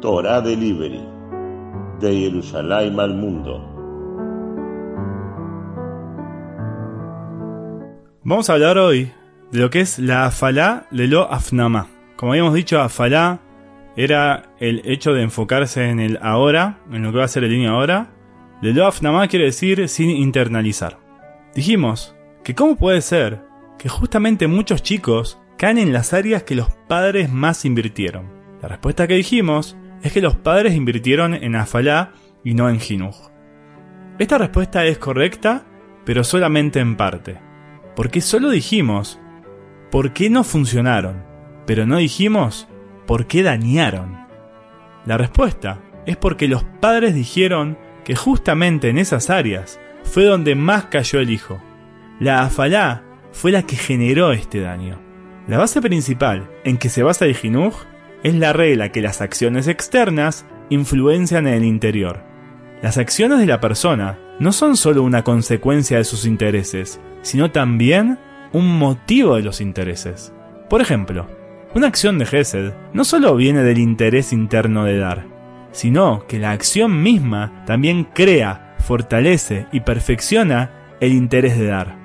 Torah Delivery, de Jerusalén al mundo. Vamos a hablar hoy de lo que es la afalá lo afnama. Como habíamos dicho, afalá era el hecho de enfocarse en el ahora, en lo que va a ser el niño ahora. lo afnama quiere decir sin internalizar. Dijimos que cómo puede ser que justamente muchos chicos caen en las áreas que los padres más invirtieron. La respuesta que dijimos es que los padres invirtieron en Afalá y no en Jinuj. Esta respuesta es correcta, pero solamente en parte. Porque solo dijimos por qué no funcionaron, pero no dijimos por qué dañaron. La respuesta es porque los padres dijeron que justamente en esas áreas fue donde más cayó el hijo. La afalá fue la que generó este daño. La base principal en que se basa el jinuj es la regla que las acciones externas influencian en el interior. Las acciones de la persona no son solo una consecuencia de sus intereses, sino también un motivo de los intereses. Por ejemplo, una acción de Gesed no solo viene del interés interno de dar, sino que la acción misma también crea, fortalece y perfecciona el interés de dar.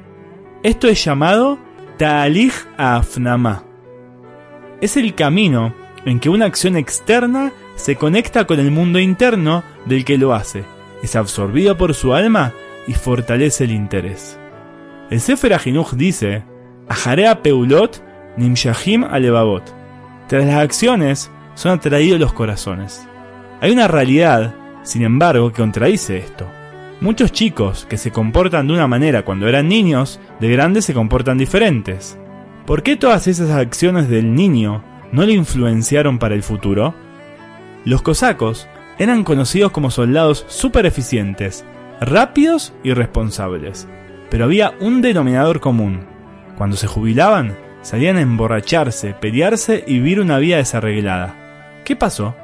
Esto es llamado Ta'alich Afnama. Es el camino en que una acción externa se conecta con el mundo interno del que lo hace, es absorbido por su alma y fortalece el interés. El Sefer Ajinuch dice, Ajarea Peulot Nimshahim Alevabot. Tras las acciones son atraídos los corazones. Hay una realidad, sin embargo, que contradice esto. Muchos chicos que se comportan de una manera cuando eran niños, de grandes se comportan diferentes. ¿Por qué todas esas acciones del niño no le influenciaron para el futuro? Los cosacos eran conocidos como soldados súper eficientes, rápidos y responsables. Pero había un denominador común. Cuando se jubilaban, salían a emborracharse, pelearse y vivir una vida desarreglada. ¿Qué pasó?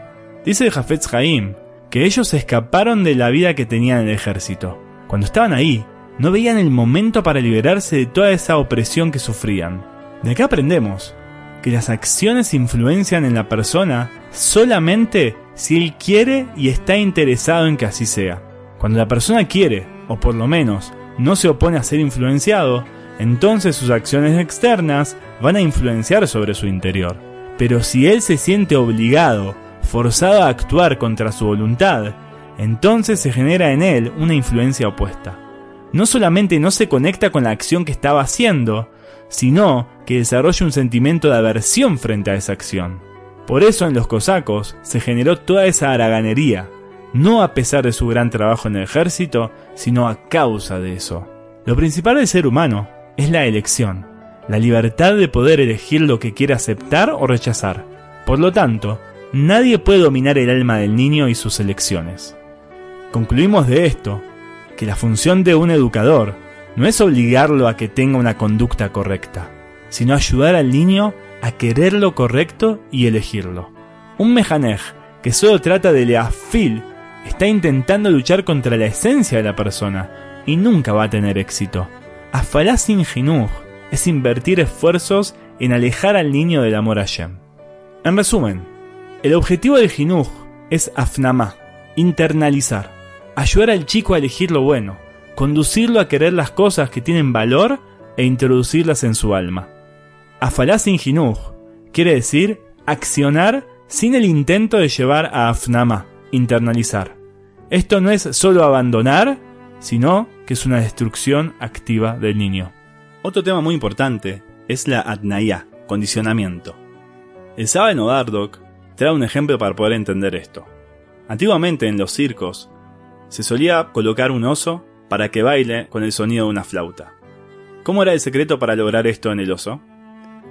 Dice Jafetz Haim que ellos escaparon de la vida que tenían en el ejército. Cuando estaban ahí, no veían el momento para liberarse de toda esa opresión que sufrían. De qué aprendemos que las acciones influencian en la persona solamente si él quiere y está interesado en que así sea. Cuando la persona quiere, o por lo menos no se opone a ser influenciado, entonces sus acciones externas van a influenciar sobre su interior. Pero si él se siente obligado, forzado a actuar contra su voluntad, entonces se genera en él una influencia opuesta. No solamente no se conecta con la acción que estaba haciendo, sino que desarrolla un sentimiento de aversión frente a esa acción. Por eso en los cosacos se generó toda esa haraganería, no a pesar de su gran trabajo en el ejército, sino a causa de eso. Lo principal del ser humano es la elección, la libertad de poder elegir lo que quiere aceptar o rechazar. Por lo tanto, nadie puede dominar el alma del niño y sus elecciones. Concluimos de esto que la función de un educador no es obligarlo a que tenga una conducta correcta, sino ayudar al niño a querer lo correcto y elegirlo. Un mejanej que solo trata de leafil está intentando luchar contra la esencia de la persona y nunca va a tener éxito. Afalá sin es invertir esfuerzos en alejar al niño del amor a Shem. En resumen, el objetivo del jinuj es afnamá, internalizar, ayudar al chico a elegir lo bueno, conducirlo a querer las cosas que tienen valor e introducirlas en su alma. Afalá sin quiere decir accionar sin el intento de llevar a afnama, internalizar. Esto no es solo abandonar, sino que es una destrucción activa del niño. Otro tema muy importante es la adnaya, condicionamiento. El Sábano Dardok trae un ejemplo para poder entender esto. Antiguamente en los circos se solía colocar un oso para que baile con el sonido de una flauta. ¿Cómo era el secreto para lograr esto en el oso?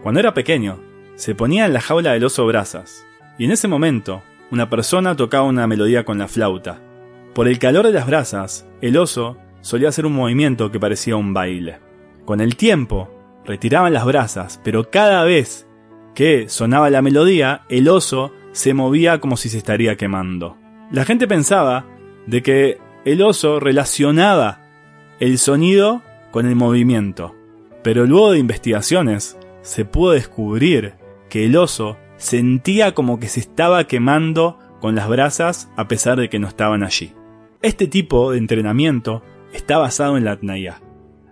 Cuando era pequeño, se ponía en la jaula del oso brasas, y en ese momento, una persona tocaba una melodía con la flauta. Por el calor de las brasas, el oso solía hacer un movimiento que parecía un baile. Con el tiempo, retiraban las brasas, pero cada vez que sonaba la melodía, el oso se movía como si se estaría quemando. La gente pensaba de que el oso relacionaba el sonido con el movimiento, pero luego de investigaciones se pudo descubrir que el oso sentía como que se estaba quemando con las brasas a pesar de que no estaban allí. Este tipo de entrenamiento está basado en la Atnaya.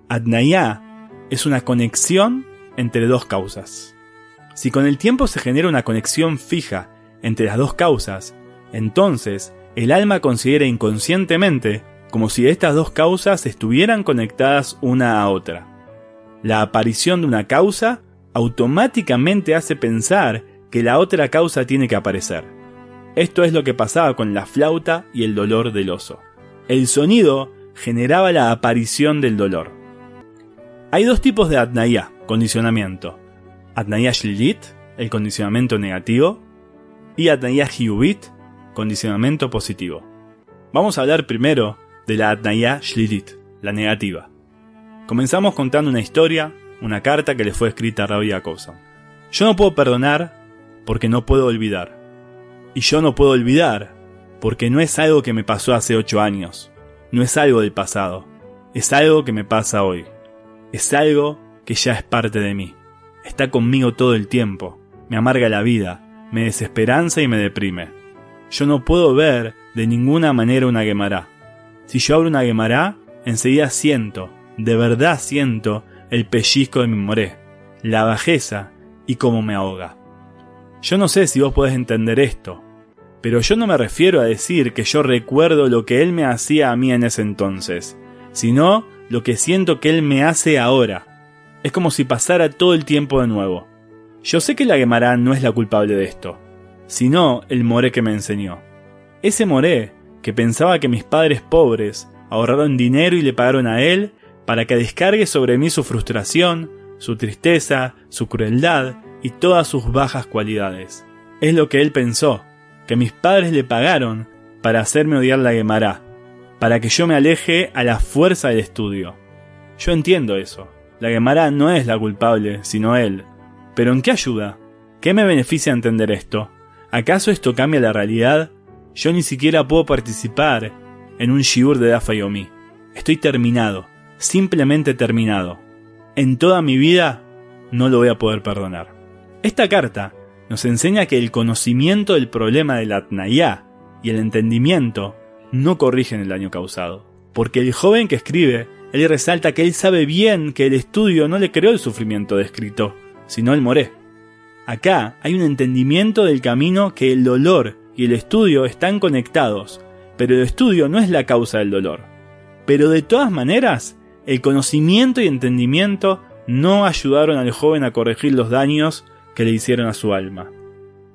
Atnaya es una conexión entre dos causas. Si con el tiempo se genera una conexión fija entre las dos causas, entonces el alma considera inconscientemente como si estas dos causas estuvieran conectadas una a otra. La aparición de una causa automáticamente hace pensar que la otra causa tiene que aparecer. Esto es lo que pasaba con la flauta y el dolor del oso. El sonido generaba la aparición del dolor. Hay dos tipos de atnaya, condicionamiento. Atnaya shlilit, el condicionamiento negativo, y atnaya hiubit, condicionamiento positivo. Vamos a hablar primero de la atnaya shlilit, la negativa. Comenzamos contando una historia, una carta que le fue escrita a Rabbi Jacobson. Yo no puedo perdonar porque no puedo olvidar. Y yo no puedo olvidar porque no es algo que me pasó hace ocho años, no es algo del pasado, es algo que me pasa hoy, es algo que ya es parte de mí, está conmigo todo el tiempo, me amarga la vida, me desesperanza y me deprime. Yo no puedo ver de ninguna manera una guemará. Si yo abro una guemará, enseguida siento, de verdad siento, el pellizco de mi moré, la bajeza y cómo me ahoga. Yo no sé si vos podés entender esto, pero yo no me refiero a decir que yo recuerdo lo que él me hacía a mí en ese entonces, sino lo que siento que él me hace ahora. Es como si pasara todo el tiempo de nuevo. Yo sé que la Gemara no es la culpable de esto, sino el moré que me enseñó. Ese moré que pensaba que mis padres pobres ahorraron dinero y le pagaron a él para que descargue sobre mí su frustración, su tristeza, su crueldad y todas sus bajas cualidades. Es lo que él pensó, que mis padres le pagaron para hacerme odiar la Gemara, para que yo me aleje a la fuerza del estudio. Yo entiendo eso. La Gemara no es la culpable, sino él. Pero ¿en qué ayuda? ¿Qué me beneficia entender esto? ¿Acaso esto cambia la realidad? Yo ni siquiera puedo participar en un shiur de Dafa Yomi. Estoy terminado, simplemente terminado. En toda mi vida no lo voy a poder perdonar. Esta carta nos enseña que el conocimiento del problema de la y el entendimiento no corrigen el daño causado. Porque el joven que escribe, él resalta que él sabe bien que el estudio no le creó el sufrimiento descrito, sino el moré. Acá hay un entendimiento del camino que el dolor y el estudio están conectados, pero el estudio no es la causa del dolor. Pero de todas maneras, el conocimiento y entendimiento no ayudaron al joven a corregir los daños que le hicieron a su alma.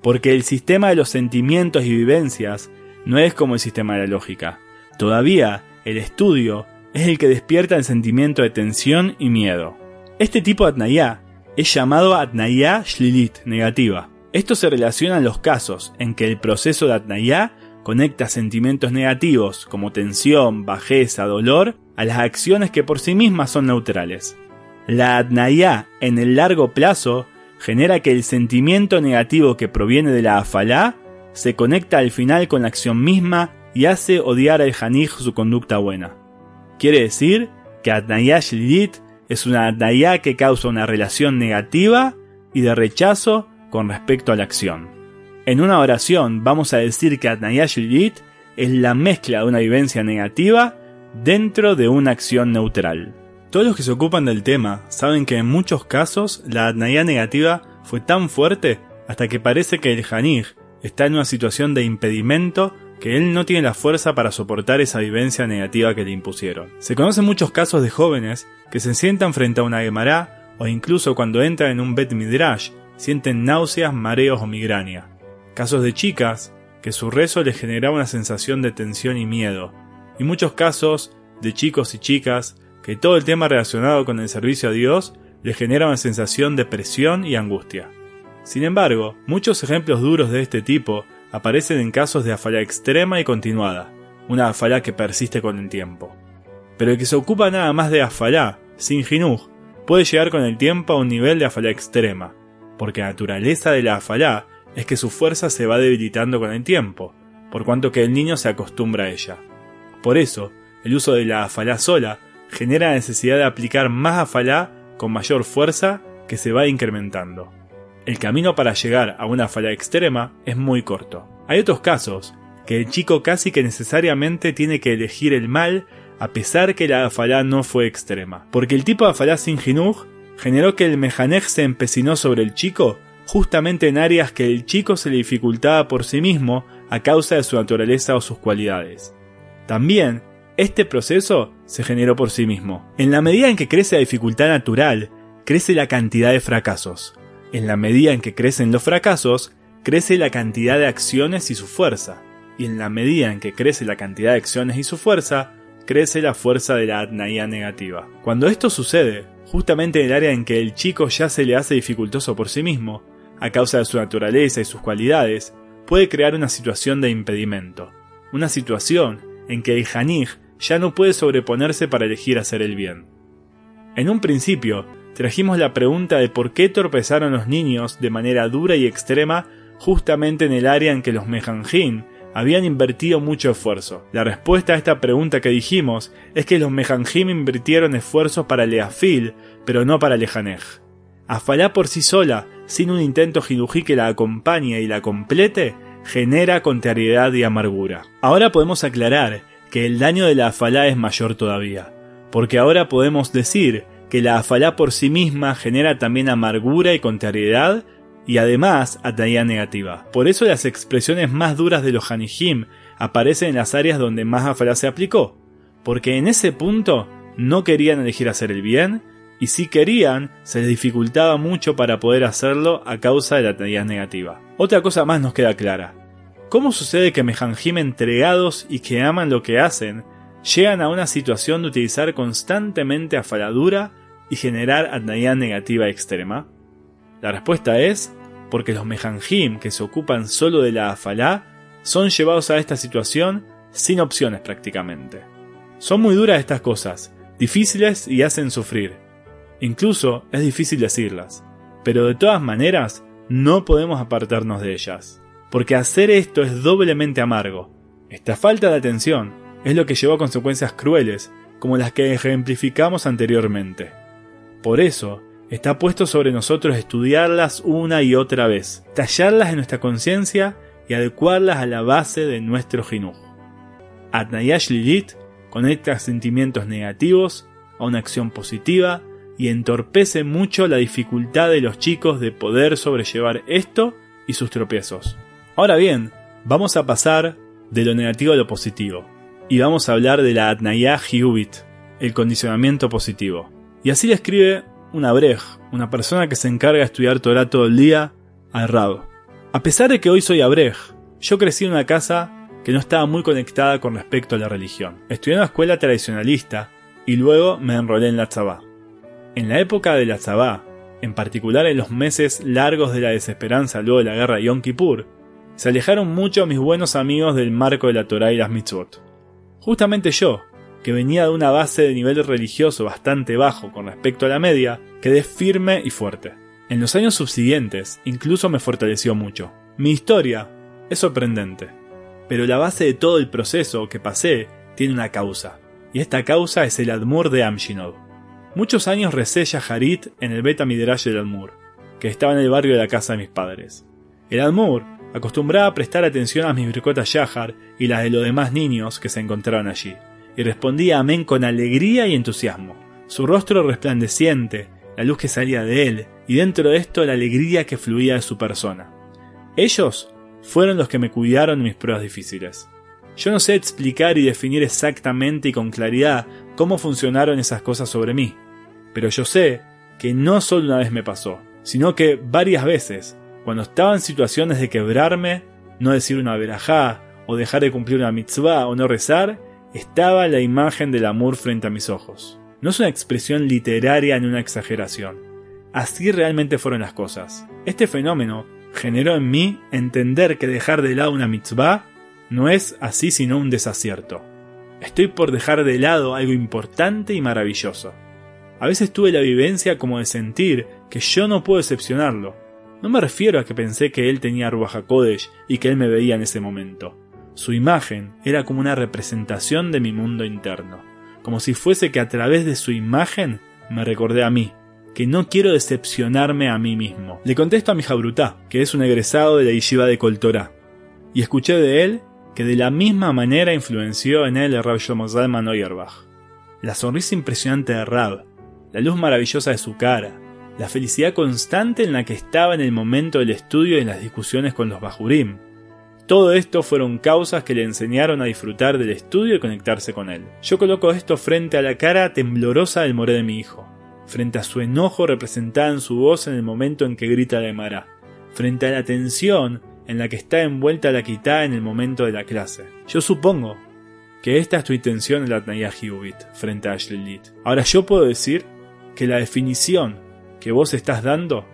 Porque el sistema de los sentimientos y vivencias no es como el sistema de la lógica. Todavía, el estudio es el que despierta el sentimiento de tensión y miedo. Este tipo de atnayá es llamado atnayá shlilit, negativa. Esto se relaciona en los casos en que el proceso de atnayá conecta sentimientos negativos como tensión, bajeza, dolor a las acciones que por sí mismas son neutrales. La atnayá en el largo plazo genera que el sentimiento negativo que proviene de la afalá se conecta al final con la acción misma y hace odiar al Janij su conducta buena. Quiere decir que Atnayá Shlilit es una Atnayá que causa una relación negativa y de rechazo con respecto a la acción. En una oración vamos a decir que Atnayá Shlilit es la mezcla de una vivencia negativa dentro de una acción neutral. Todos los que se ocupan del tema saben que en muchos casos la atnaya negativa fue tan fuerte hasta que parece que el Janij está en una situación de impedimento que él no tiene la fuerza para soportar esa vivencia negativa que le impusieron. Se conocen muchos casos de jóvenes que se sientan frente a una Gemara o incluso cuando entran en un Bet Midrash sienten náuseas, mareos o migraña. Casos de chicas que su rezo les generaba una sensación de tensión y miedo. Y muchos casos de chicos y chicas que todo el tema relacionado con el servicio a Dios le genera una sensación de presión y angustia. Sin embargo, muchos ejemplos duros de este tipo aparecen en casos de afalá extrema y continuada, una afalá que persiste con el tiempo. Pero el que se ocupa nada más de afalá, sin jinuj, puede llegar con el tiempo a un nivel de afalá extrema, porque la naturaleza de la afalá es que su fuerza se va debilitando con el tiempo, por cuanto que el niño se acostumbra a ella. Por eso, el uso de la afalá sola genera la necesidad de aplicar más afalá con mayor fuerza que se va incrementando. El camino para llegar a una afalá extrema es muy corto. Hay otros casos, que el chico casi que necesariamente tiene que elegir el mal a pesar que la afalá no fue extrema. Porque el tipo de afalá sin jinuj generó que el mejanej se empecinó sobre el chico justamente en áreas que el chico se le dificultaba por sí mismo a causa de su naturaleza o sus cualidades. También, este proceso se generó por sí mismo. En la medida en que crece la dificultad natural, crece la cantidad de fracasos. En la medida en que crecen los fracasos, crece la cantidad de acciones y su fuerza. Y en la medida en que crece la cantidad de acciones y su fuerza, crece la fuerza de la atnaía negativa. Cuando esto sucede, justamente en el área en que el chico ya se le hace dificultoso por sí mismo, a causa de su naturaleza y sus cualidades, puede crear una situación de impedimento, una situación en que el Janij ya no puede sobreponerse para elegir hacer el bien. En un principio, trajimos la pregunta de por qué torpezaron los niños de manera dura y extrema justamente en el área en que los Mejanjin habían invertido mucho esfuerzo. La respuesta a esta pregunta que dijimos es que los Mejanjim invirtieron esfuerzos para Leafil, pero no para Lejanej. Afalá por sí sola, sin un intento jinují que la acompañe y la complete, genera contrariedad y amargura. Ahora podemos aclarar que el daño de la afalá es mayor todavía, porque ahora podemos decir que la afalá por sí misma genera también amargura y contrariedad y además ataía negativa. Por eso las expresiones más duras de los Hanijim aparecen en las áreas donde más afalá se aplicó, porque en ese punto no querían elegir hacer el bien, y si querían, se les dificultaba mucho para poder hacerlo a causa de la ataía negativa. Otra cosa más nos queda clara. ¿Cómo sucede que Mejanjim entregados y que aman lo que hacen, llegan a una situación de utilizar constantemente afaladura y generar atnaía negativa extrema? La respuesta es porque los mejanjim que se ocupan solo de la afalá son llevados a esta situación sin opciones prácticamente. Son muy duras estas cosas, difíciles y hacen sufrir. Incluso es difícil decirlas, pero de todas maneras no podemos apartarnos de ellas, porque hacer esto es doblemente amargo. Esta falta de atención es lo que llevó a consecuencias crueles, como las que ejemplificamos anteriormente. Por eso, está puesto sobre nosotros estudiarlas una y otra vez, tallarlas en nuestra conciencia y adecuarlas a la base de nuestro jinuj. Atnayash Lilit conecta sentimientos negativos a una acción positiva y entorpece mucho la dificultad de los chicos de poder sobrellevar esto y sus tropiezos. Ahora bien, vamos a pasar de lo negativo a lo positivo, y vamos a hablar de la Atnayah Hiubit, el condicionamiento positivo. Y así le escribe un abrej, una persona que se encarga de estudiar Torah todo el día, al Rab. A pesar de que hoy soy abrej, yo crecí en una casa que no estaba muy conectada con respecto a la religión. Estudié en una escuela tradicionalista y luego me enrolé en la tzabá. En la época de la tzabá, en particular en los meses largos de la desesperanza luego de la guerra de Yom Kippur, se alejaron mucho mis buenos amigos del marco de la Torah y las mitzvot. Justamente yo, que venía de una base de nivel religioso bastante bajo con respecto a la media, quedé firme y fuerte. En los años subsiguientes incluso me fortaleció mucho. Mi historia es sorprendente, pero la base de todo el proceso que pasé tiene una causa, y esta causa es el Admur de Amshinov. Muchos años recé Yaharit en el Beta Midrash del Admur, que estaba en el barrio de la casa de mis padres. El Admur acostumbraba a prestar atención a mis bricotas Yahar y las de los demás niños que se encontraban allí, y respondía amén con alegría y entusiasmo. Su rostro resplandeciente, la luz que salía de él, y dentro de esto la alegría que fluía de su persona. Ellos fueron los que me cuidaron en mis pruebas difíciles. Yo no sé explicar y definir exactamente y con claridad cómo funcionaron esas cosas sobre mí, pero yo sé que no solo una vez me pasó, sino que varias veces, cuando estaba en situaciones de quebrarme, no decir una verajá, o dejar de cumplir una mitzvah, o no rezar, estaba la imagen del amor frente a mis ojos. No es una expresión literaria ni una exageración. Así realmente fueron las cosas. Este fenómeno generó en mí entender que dejar de lado una mitzvah no es así sino un desacierto. Estoy por dejar de lado algo importante y maravilloso. A veces tuve la vivencia como de sentir que yo no puedo excepcionarlo. No me refiero a que pensé que él tenía Ruach Kodesh y que él me veía en ese momento. Su imagen era como una representación de mi mundo interno, como si fuese que a través de su imagen me recordé a mí, que no quiero decepcionarme a mí mismo. Le contesto a mi jabrutá, que es un egresado de la yeshiva de Coltorá. y escuché de él que de la misma manera influenció en él el Rab Shlomo Zalman. La sonrisa impresionante de Rab, la luz maravillosa de su cara, la felicidad constante en la que estaba en el momento del estudio y en las discusiones con los Bajurim. Todo esto fueron causas que le enseñaron a disfrutar del estudio y conectarse con él. Yo coloco esto frente a la cara temblorosa del moré de mi hijo, frente a su enojo representada en su voz en el momento en que grita de Mará, frente a la tensión en la que está envuelta la quitá en el momento de la clase. Yo supongo que esta es tu intención en la Tnaya frente a Ashlelit. Ahora yo puedo decir que la definición que vos estás dando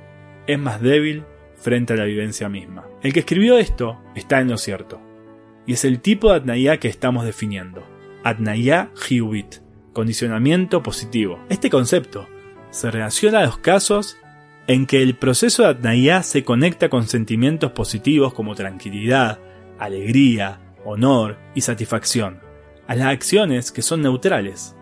es más débil frente a la vivencia misma. El que escribió esto está en lo cierto. Y es el tipo de Atnaya que estamos definiendo. Atnaya Hiubit, condicionamiento positivo. Este concepto se relaciona a los casos en que el proceso de Atnaya se conecta con sentimientos positivos como tranquilidad, alegría, honor y satisfacción, a las acciones que son neutrales.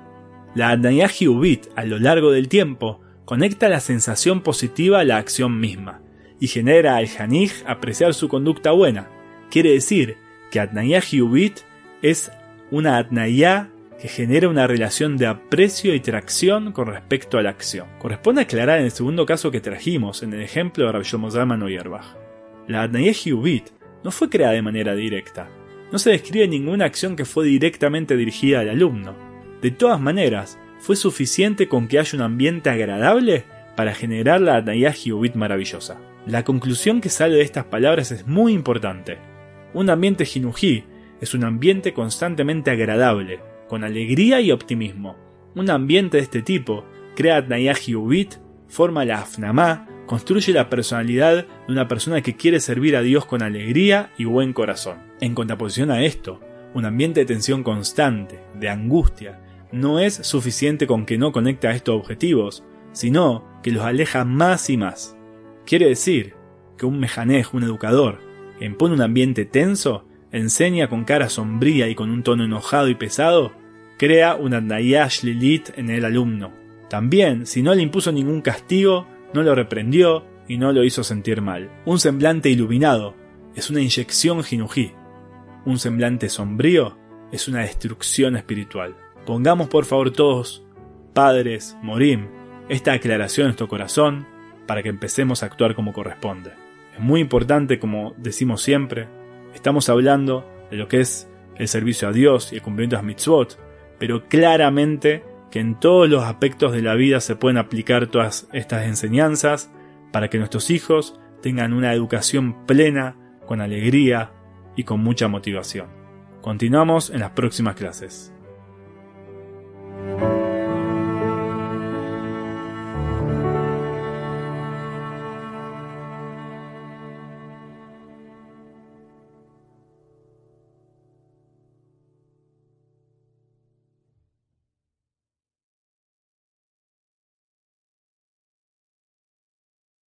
La Atnaya Hiubit a lo largo del tiempo conecta la sensación positiva a la acción misma y genera al Janij apreciar su conducta buena. Quiere decir que Atnaya Hiubit es una Atnaya que genera una relación de aprecio y tracción con respecto a la acción. Corresponde aclarar en el segundo caso que trajimos, en el ejemplo de Rabbi Shlomo Yerbach. La Adnaya Hiubit no fue creada de manera directa. No se describe ninguna acción que fue directamente dirigida al alumno. De todas maneras, fue suficiente con que haya un ambiente agradable para generar la Adnaya Hiubit maravillosa. La conclusión que sale de estas palabras es muy importante. Un ambiente jinují es un ambiente constantemente agradable, con alegría y optimismo. Un ambiente de este tipo crea Nayahi Ubit, forma la Afnamá, construye la personalidad de una persona que quiere servir a Dios con alegría y buen corazón. En contraposición a esto, un ambiente de tensión constante, de angustia, no es suficiente con que no conecte a estos objetivos, sino que los aleja más y más. Quiere decir que un mejanej, un educador, que impone un ambiente tenso, enseña con cara sombría y con un tono enojado y pesado, crea una Nayash Lilit en el alumno. También, si no le impuso ningún castigo, no lo reprendió y no lo hizo sentir mal. Un semblante iluminado es una inyección jinují. Un semblante sombrío es una destrucción espiritual. Pongamos por favor todos, padres, morim, esta aclaración en nuestro corazón para que empecemos a actuar como corresponde. Es muy importante, como decimos siempre, Estamos hablando de lo que es el servicio a Dios y el cumplimiento de mitzvot, pero claramente que en todos los aspectos de la vida se pueden aplicar todas estas enseñanzas para que nuestros hijos tengan una educación plena, con alegría y con mucha motivación. Continuamos en las próximas clases.